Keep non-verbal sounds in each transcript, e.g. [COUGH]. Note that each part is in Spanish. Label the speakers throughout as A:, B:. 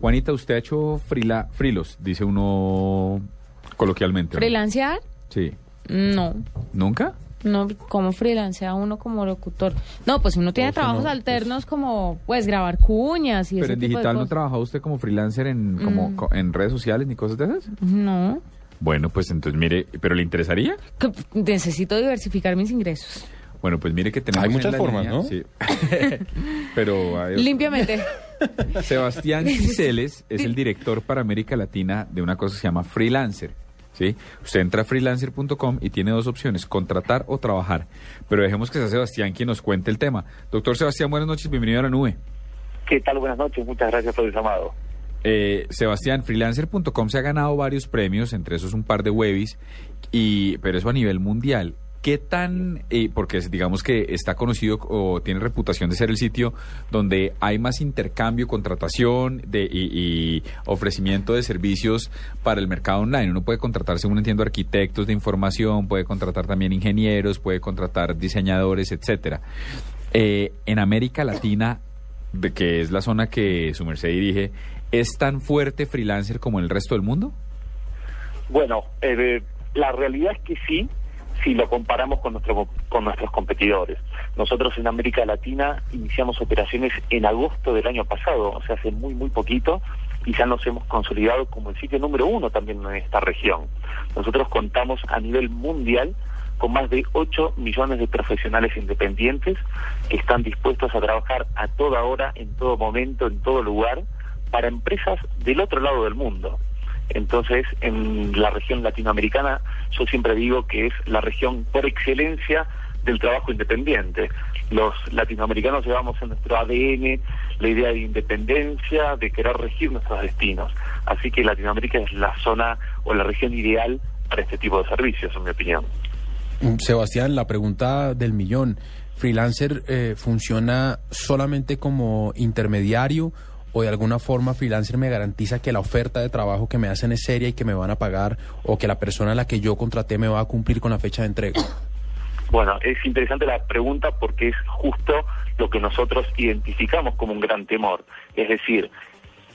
A: Juanita, usted ha hecho frila, frilos, dice uno coloquialmente. ¿no?
B: ¿Freelancear?
A: Sí.
B: No.
A: ¿Nunca?
B: No, como freelancea uno como locutor. No, pues uno tiene
A: O sea,
B: trabajos
A: no,
B: alternos como pues grabar cuñas y
A: Pero
B: ese
A: en
B: tipo de
A: digital no
B: cosas.
A: trabajaba usted como freelancer en, como, co- en redes sociales ni cosas de esas.
B: No.
A: Bueno, pues entonces mire, ¿pero le interesaría?
B: Que- Necesito diversificar mis ingresos.
A: Bueno, pues mire que tenemos
C: Hay
A: en
C: muchas
A: la
C: formas,
A: línea-
C: ¿no?
A: Sí. [LAUGHS] Pero hay-
B: Limpiamente. [LAUGHS] [LAUGHS]
A: Sebastián Ciceles es el director para América Latina de una cosa que se llama Freelancer. ¿sí? Usted entra a freelancer.com y tiene dos opciones, contratar o trabajar. Pero dejemos que sea Sebastián quien nos cuente el tema. Doctor Sebastián, buenas noches, bienvenido a la nube.
D: ¿Qué tal? Buenas noches, muchas gracias por el llamado.
A: Eh, Sebastián, freelancer.com se ha ganado varios premios, entre esos un par de webis, y, pero eso a nivel mundial. ¿Qué tan, eh, porque digamos que está conocido o tiene reputación de ser el sitio donde hay más intercambio, contratación de, y, y ofrecimiento de servicios para el mercado online? Uno puede contratar, según entiendo, arquitectos de información, puede contratar también ingenieros, puede contratar diseñadores, etcétera. Eh, en América Latina, de que es la zona que su merced dirige, ¿es tan fuerte freelancer como en el resto del mundo?
D: Bueno, eh, la realidad es que sí, si lo comparamos con, nuestro, con nuestros competidores. Nosotros en América Latina iniciamos operaciones en agosto del año pasado, o sea, hace muy, muy poquito, y ya nos hemos consolidado como el sitio número uno también en esta región. Nosotros contamos a nivel mundial con más de 8 millones de profesionales independientes que están dispuestos a trabajar a toda hora, en todo momento, en todo lugar, para empresas del otro lado del mundo. Entonces, en la región latinoamericana, yo siempre digo que es la región por excelencia del trabajo independiente. Los latinoamericanos llevamos en nuestro ADN la idea de independencia, de querer regir nuestros destinos. Así que Latinoamérica es la zona o la región ideal para este tipo de servicios, en mi opinión.
C: Mm, Sebastián, la pregunta del millón. ¿Freelancer eh, funciona solamente como intermediario o de alguna forma freelancer me garantiza que la oferta de trabajo que me hacen es seria y que me van a pagar o que la persona a la que yo contraté me va a cumplir con la fecha de entrega?
D: Bueno, es interesante la pregunta porque es justo lo que nosotros identificamos como un gran temor. Es decir,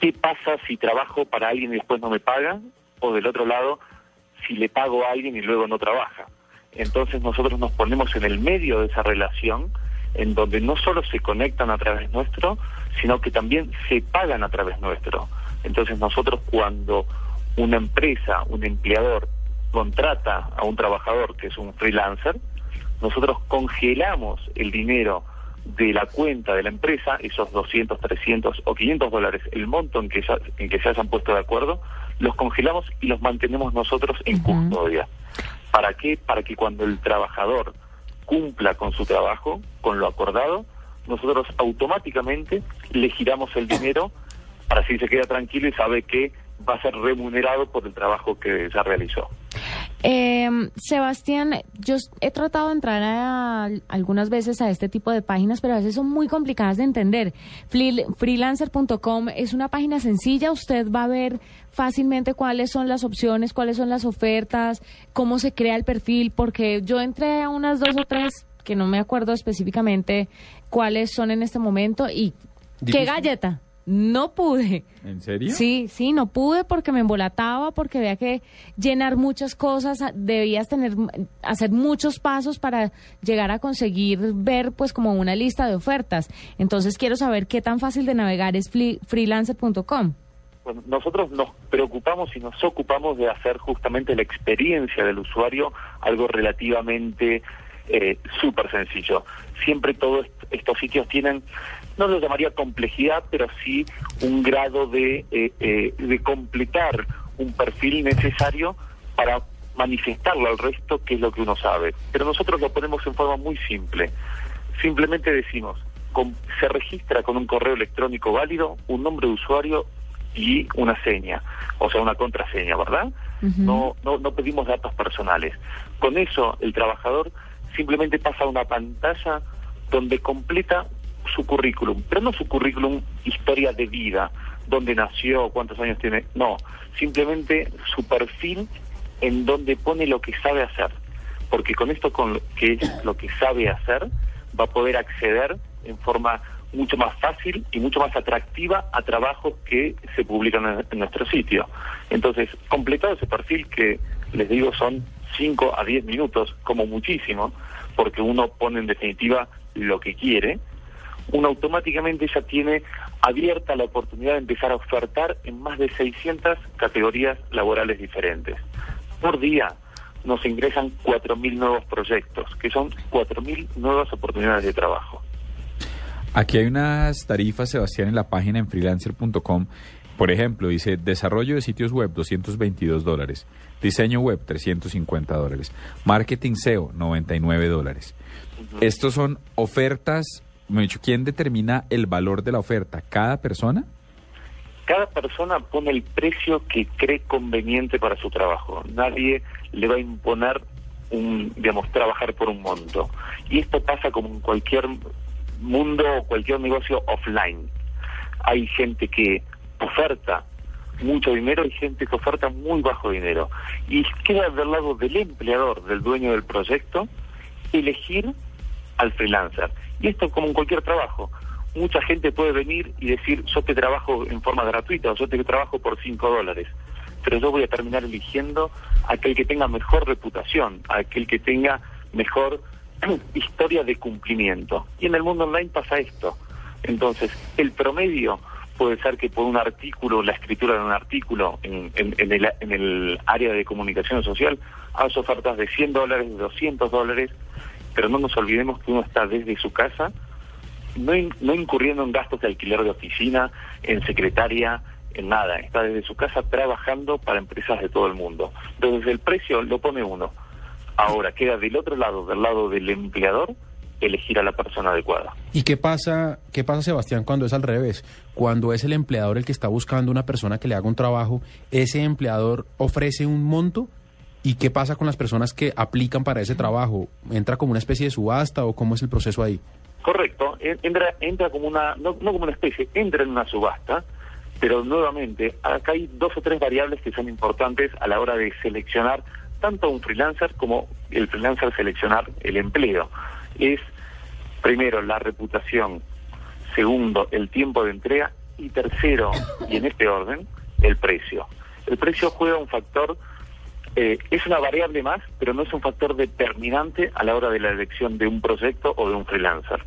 D: ¿qué pasa si trabajo para alguien y después no me pagan? O del otro lado, si le pago a alguien y luego no trabaja. Entonces nosotros nos ponemos en el medio de esa relación, en donde no solo se conectan a través nuestro, sino que también se pagan a través nuestro. Entonces nosotros cuando una empresa, un empleador, contrata a un trabajador que es un freelancer, nosotros congelamos el dinero de la cuenta de la empresa, esos 200, 300 o 500 dólares, el monto en que, ya- en que se hayan puesto de acuerdo, los congelamos y los mantenemos nosotros en custodia. ¿Para qué? Para que cuando el trabajador cumpla con su trabajo, con lo acordado, nosotros automáticamente le giramos el dinero para así se queda tranquilo y sabe que va a ser remunerado por el trabajo que ya realizó.
B: Eh, Sebastián, yo he tratado de entrar a- algunas veces a este tipo de páginas, pero a veces son muy complicadas de entender. Freel- Freelancer.com es una página sencilla, usted va a ver fácilmente cuáles son las opciones, cuáles son las ofertas, cómo se crea el perfil, porque yo entré a unas dos o tres que no me acuerdo específicamente cuáles son en este momento y qué galleta. No pude.
A: ¿En serio?
B: Sí, sí, no pude porque me embolataba, porque había que llenar muchas cosas, debías tener, hacer muchos pasos para llegar a conseguir ver pues como una lista de ofertas. Entonces quiero saber qué tan fácil de navegar es fli- freelancer.com.
D: Bueno, nosotros nos preocupamos y nos ocupamos de hacer justamente la experiencia del usuario algo relativamente eh, súper sencillo. Siempre todos est- estos sitios tienen, no lo llamaría complejidad, pero sí un grado de, eh, eh, de completar un perfil necesario para manifestarle al resto qué es lo que uno sabe. Pero nosotros lo ponemos en forma muy simple. Simplemente decimos, con- se registra con un correo electrónico válido, un nombre de usuario y una seña, o sea, una contraseña, ¿verdad? no, no, no pedimos datos personales. Con eso, el trabajador simplemente pasa a una pantalla donde completa su currículum, pero no su currículum historia de vida, dónde nació, cuántos años tiene, no, simplemente su perfil en donde pone lo que sabe hacer, porque con esto con lo que es lo que sabe hacer va a poder acceder en forma mucho más fácil y mucho más atractiva a trabajos que se publican en, en nuestro sitio. Entonces, completado ese perfil que les digo son 5 a 10 minutos, como muchísimo, porque uno pone en definitiva lo que quiere, uno automáticamente ya tiene abierta la oportunidad de empezar a ofertar en más de 600 categorías laborales diferentes. Por día nos ingresan 4.000 nuevos proyectos, que son 4.000 nuevas oportunidades de trabajo.
A: Aquí hay unas tarifas, Sebastián, en la página en freelancer.com. Por ejemplo, dice desarrollo de sitios web 222 dólares, diseño web 350 dólares, marketing SEO 99 dólares. Estos son ofertas, me dicho, ¿quién determina el valor de la oferta? ¿Cada persona?
D: Cada persona pone el precio que cree conveniente para su trabajo. Nadie le va a imponer un, digamos, trabajar por un monto. Y esto pasa como en cualquier mundo o cualquier negocio offline. Hay gente que oferta mucho dinero y gente que oferta muy bajo dinero. Y queda del lado del empleador, del dueño del proyecto, elegir al freelancer. Y esto como en cualquier trabajo. Mucha gente puede venir y decir, yo te trabajo en forma gratuita o yo te trabajo por 5 dólares. Pero yo voy a terminar eligiendo aquel que tenga mejor reputación, aquel que tenga mejor [CLEARS THROAT] historia de cumplimiento. Y en el mundo online pasa esto. Entonces, el promedio puede ser que por un artículo, la escritura de un artículo en, en- en el, en el área de comunicación social, hagas ofertas de 100 dólares, de 200 dólares, pero no nos olvidemos que uno está desde su casa, no, no incurriendo en gastos de alquiler de oficina, en secretaria, en nada, está desde su casa trabajando para empresas de todo el mundo. Entonces el precio lo pone uno. Ahora queda del otro lado, del lado del empleador, elegir a la persona adecuada.
C: ¿Y qué pasa, qué pasa, Sebastián, cuando es al revés? Cuando es el empleador el que está buscando una persona que le haga un trabajo, ese empleador ofrece un monto. ¿Y qué pasa con las personas que aplican para ese trabajo? ¿Entra como una especie de subasta o cómo es el proceso ahí?
D: Correcto, en- entra, entra como una, no, no como una especie, entra en una subasta, pero nuevamente, acá hay dos o tres variables que son importantes a la hora de seleccionar tanto a un freelancer como el freelancer seleccionar el empleo. Es, primero, la reputación, segundo, el tiempo de entrega y tercero, y en este orden, el precio. El precio juega un factor eh, es una variable más, pero no es un factor determinante a la hora de la elección de un proyecto o de un freelancer.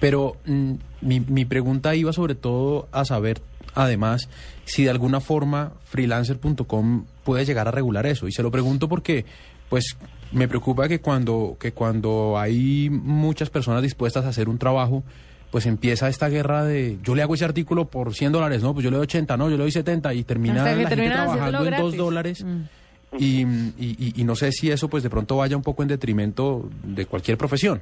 C: Pero mm, mi, mi pregunta iba sobre todo a saber, además, si de alguna forma freelancer.com puede llegar a regular eso. Y se lo pregunto porque, pues, me preocupa que cuando, que cuando hay muchas personas dispuestas a hacer un trabajo, pues empieza esta guerra de yo le hago ese artículo por 100 dólares, no, pues yo le doy 80, no, yo le doy 70 y termina la gente
B: terminan
C: trabajando en 2
B: gratis.
C: dólares.
B: Mm.
C: Y, y- y- y no sé si eso pues de pronto vaya un poco en detrimento de cualquier profesión.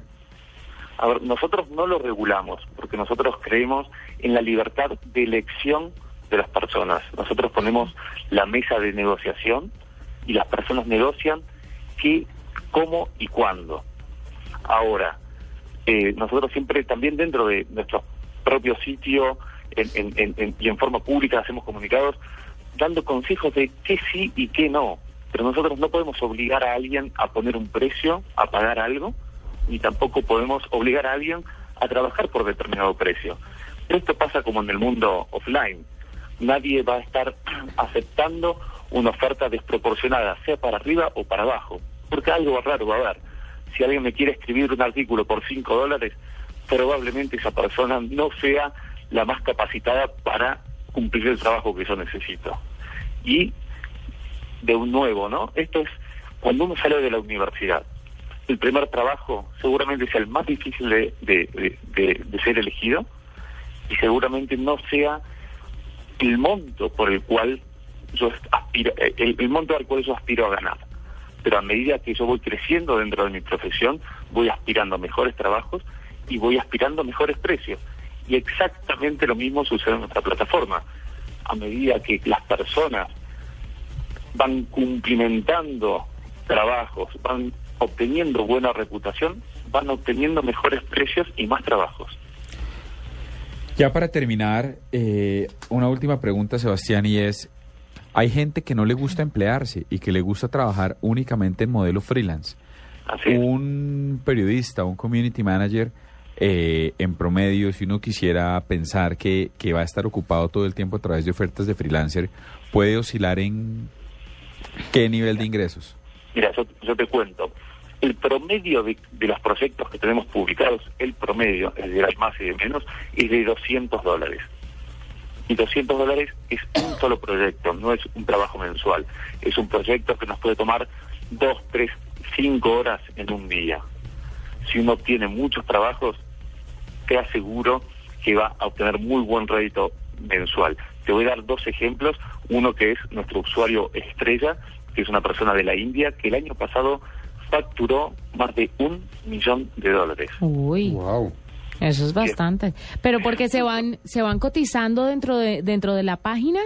D: A ver, nosotros no lo regulamos porque nosotros creemos en la libertad de elección de las personas. Nosotros ponemos la mesa de negociación y las personas negocian qué, cómo y cuándo. Ahora, eh, nosotros siempre también dentro de nuestro propio sitio en- en- y en forma pública hacemos comunicados dando consejos de qué sí y qué no. Pero nosotros no podemos obligar a alguien a poner un precio, a pagar algo, ni tampoco podemos obligar a alguien a trabajar por determinado precio. Esto pasa como en el mundo offline. Nadie va a estar [CLEARS THROAT] aceptando una oferta desproporcionada, sea para arriba o para abajo, porque algo raro va a haber. Si alguien me quiere escribir un artículo por 5 dólares, probablemente esa persona no sea la más capacitada para cumplir el trabajo que yo necesito. Y de un nuevo, ¿no? Esto es cuando uno sale de la universidad. El primer trabajo seguramente sea el más difícil de, de- ser elegido y seguramente no sea el monto por el cual yo eh, el monto al cual yo aspiro a ganar. Pero a medida que yo voy creciendo dentro de mi profesión, voy aspirando a mejores trabajos y voy aspirando a mejores precios. Y exactamente lo mismo sucede en nuestra plataforma. A medida que las personas van cumplimentando trabajos, van obteniendo buena reputación, van obteniendo mejores precios y más trabajos.
A: Ya para terminar, eh, una última pregunta, Sebastián, y es, hay gente que no le gusta emplearse y que le gusta trabajar únicamente en modelo freelance.
D: Así es.
A: Un periodista, un community manager, eh, en promedio, si uno quisiera pensar que, que va a estar ocupado todo el tiempo a través de ofertas de freelancer, puede oscilar en qué nivel de ingresos.
D: Mira, yo, yo te cuento. El promedio de, de los proyectos que tenemos publicados, el promedio, es de más y de menos, es de 200 dólares. Y 200 dólares es un solo proyecto, no es un trabajo mensual. Es un proyecto que nos puede tomar dos, tres, cinco horas en un día. Si uno tiene muchos trabajos, te aseguro que va a obtener muy buen rédito mensual. Te voy a dar dos ejemplos. Uno que es nuestro usuario estrella, que es una persona de la India, que el año pasado facturó más de un millón de dólares.
B: Uy,
C: Wow.
B: Eso es bastante. Pero porque se van se van cotizando dentro de dentro de la página,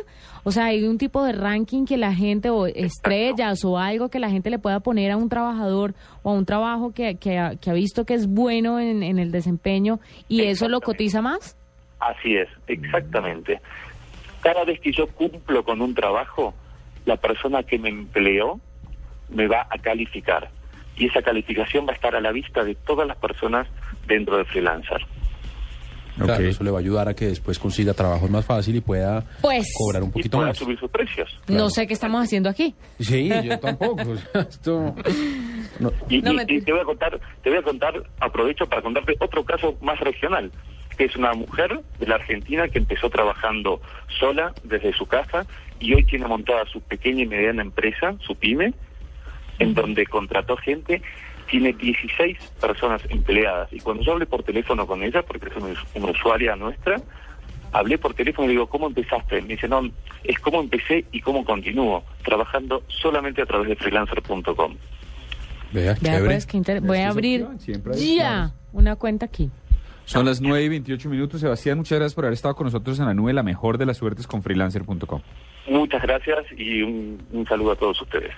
B: o sea, hay un tipo de ranking que la gente o estrellas o algo que la gente le pueda poner a un trabajador o a un trabajo que, que, ha, que ha visto que es bueno en, en el desempeño y eso lo cotiza más.
D: Así es, exactamente. Cada vez que yo cumplo con un trabajo, la persona que me empleó me va a calificar. Y esa calificación va a estar a la vista de todas las personas dentro de Freelancer.
C: Claro, eso le va a ayudar a que después consiga trabajos más fácil y pueda
B: Pues,
C: cobrar un
D: Y
C: poquito
D: pueda
C: más.
D: subir sus precios.
B: No sé qué estamos haciendo aquí.
C: Sí, yo tampoco. Esto... [LAUGHS] no.
D: Y,
B: No
D: y-
B: me-
D: y te voy a contar, te voy a contar, aprovecho para contarte otro caso más regional, que es una mujer de la Argentina que empezó trabajando sola desde su casa y hoy tiene montada su pequeña y mediana empresa, su pyme, en donde contrató gente, tiene 16 personas empleadas. Y cuando yo hablé por teléfono con ella, porque es una, una usuaria nuestra, hablé por teléfono y le digo, ¿cómo empezaste? Me dice, no, es cómo empecé y cómo continúo, trabajando solamente a través de freelancer.com.
C: Vea,
B: Vea, pues, qué inter- Voy
A: que
B: a abrir ya una cuenta aquí.
A: Son las 9 y 28 minutos. Sebastián, muchas gracias por haber estado con nosotros en la nube, la mejor de las suertes con freelancer.com.
D: Muchas gracias y un, un saludo a todos ustedes.